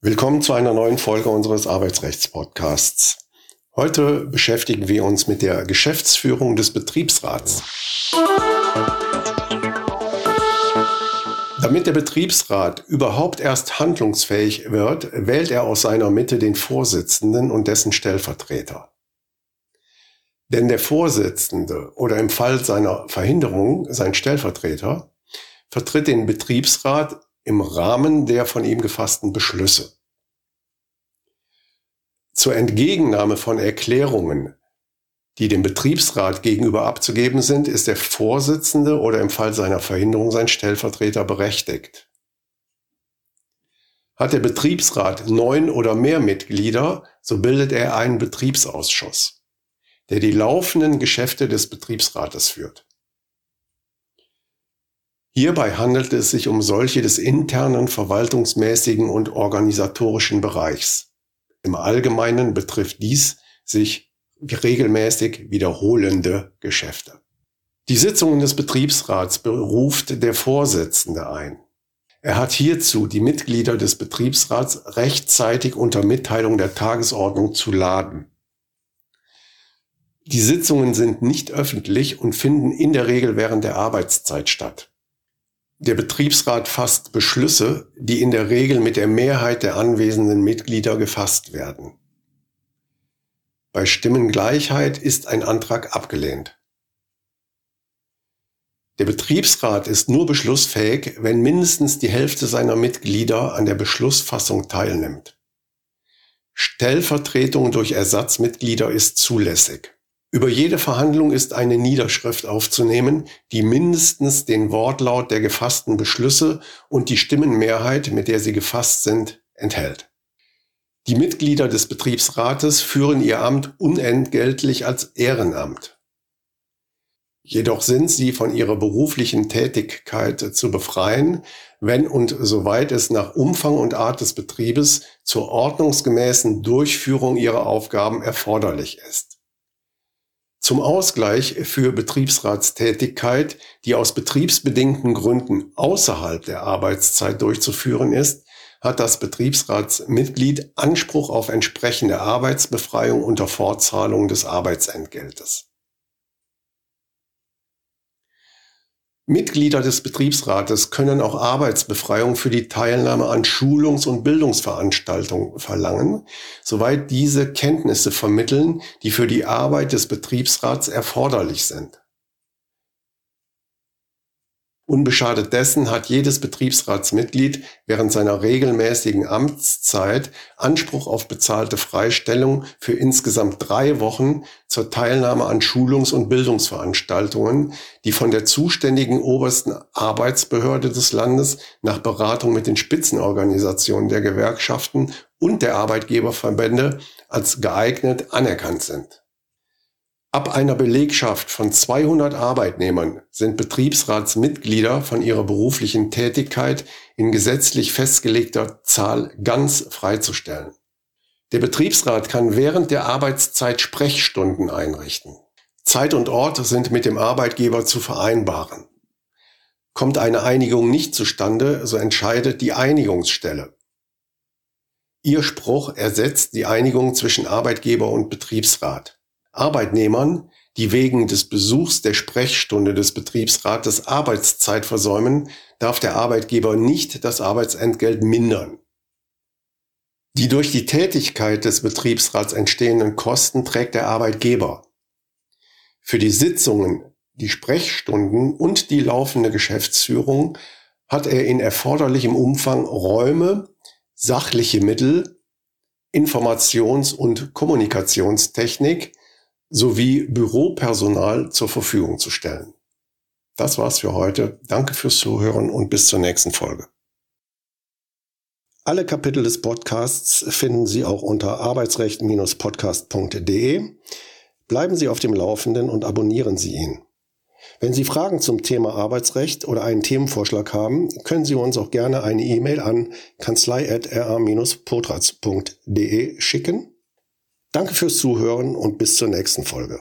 Willkommen zu einer neuen Folge unseres Arbeitsrechtspodcasts. Heute beschäftigen wir uns mit der Geschäftsführung des Betriebsrats. Damit der Betriebsrat überhaupt erst handlungsfähig wird, wählt er aus seiner Mitte den Vorsitzenden und dessen Stellvertreter. Denn der Vorsitzende oder im Fall seiner Verhinderung sein Stellvertreter vertritt den Betriebsrat im Rahmen der von ihm gefassten Beschlüsse. Zur Entgegennahme von Erklärungen, die dem Betriebsrat gegenüber abzugeben sind, ist der Vorsitzende oder im Fall seiner Verhinderung sein Stellvertreter berechtigt. Hat der Betriebsrat neun oder mehr Mitglieder, so bildet er einen Betriebsausschuss, der die laufenden Geschäfte des Betriebsrates führt. Hierbei handelt es sich um solche des internen, verwaltungsmäßigen und organisatorischen Bereichs. Im Allgemeinen betrifft dies sich regelmäßig wiederholende Geschäfte. Die Sitzungen des Betriebsrats beruft der Vorsitzende ein. Er hat hierzu die Mitglieder des Betriebsrats rechtzeitig unter Mitteilung der Tagesordnung zu laden. Die Sitzungen sind nicht öffentlich und finden in der Regel während der Arbeitszeit statt. Der Betriebsrat fasst Beschlüsse, die in der Regel mit der Mehrheit der anwesenden Mitglieder gefasst werden. Bei Stimmengleichheit ist ein Antrag abgelehnt. Der Betriebsrat ist nur beschlussfähig, wenn mindestens die Hälfte seiner Mitglieder an der Beschlussfassung teilnimmt. Stellvertretung durch Ersatzmitglieder ist zulässig. Über jede Verhandlung ist eine Niederschrift aufzunehmen, die mindestens den Wortlaut der gefassten Beschlüsse und die Stimmenmehrheit, mit der sie gefasst sind, enthält. Die Mitglieder des Betriebsrates führen ihr Amt unentgeltlich als Ehrenamt. Jedoch sind sie von ihrer beruflichen Tätigkeit zu befreien, wenn und soweit es nach Umfang und Art des Betriebes zur ordnungsgemäßen Durchführung ihrer Aufgaben erforderlich ist. Zum Ausgleich für Betriebsratstätigkeit, die aus betriebsbedingten Gründen außerhalb der Arbeitszeit durchzuführen ist, hat das Betriebsratsmitglied Anspruch auf entsprechende Arbeitsbefreiung unter Fortzahlung des Arbeitsentgeltes. Mitglieder des Betriebsrates können auch Arbeitsbefreiung für die Teilnahme an Schulungs- und Bildungsveranstaltungen verlangen, soweit diese Kenntnisse vermitteln, die für die Arbeit des Betriebsrats erforderlich sind. Unbeschadet dessen hat jedes Betriebsratsmitglied während seiner regelmäßigen Amtszeit Anspruch auf bezahlte Freistellung für insgesamt drei Wochen zur Teilnahme an Schulungs- und Bildungsveranstaltungen, die von der zuständigen obersten Arbeitsbehörde des Landes nach Beratung mit den Spitzenorganisationen der Gewerkschaften und der Arbeitgeberverbände als geeignet anerkannt sind. Ab einer Belegschaft von 200 Arbeitnehmern sind Betriebsratsmitglieder von ihrer beruflichen Tätigkeit in gesetzlich festgelegter Zahl ganz freizustellen. Der Betriebsrat kann während der Arbeitszeit Sprechstunden einrichten. Zeit und Ort sind mit dem Arbeitgeber zu vereinbaren. Kommt eine Einigung nicht zustande, so entscheidet die Einigungsstelle. Ihr Spruch ersetzt die Einigung zwischen Arbeitgeber und Betriebsrat. Arbeitnehmern, die wegen des Besuchs der Sprechstunde des Betriebsrates Arbeitszeit versäumen, darf der Arbeitgeber nicht das Arbeitsentgelt mindern. Die durch die Tätigkeit des Betriebsrats entstehenden Kosten trägt der Arbeitgeber. Für die Sitzungen, die Sprechstunden und die laufende Geschäftsführung hat er in erforderlichem Umfang Räume, sachliche Mittel, Informations- und Kommunikationstechnik, sowie Büropersonal zur Verfügung zu stellen. Das war's für heute. Danke fürs Zuhören und bis zur nächsten Folge. Alle Kapitel des Podcasts finden Sie auch unter arbeitsrecht-podcast.de. Bleiben Sie auf dem Laufenden und abonnieren Sie ihn. Wenn Sie Fragen zum Thema Arbeitsrecht oder einen Themenvorschlag haben, können Sie uns auch gerne eine E-Mail an kanzlei.ra-potratz.de schicken Danke fürs Zuhören und bis zur nächsten Folge.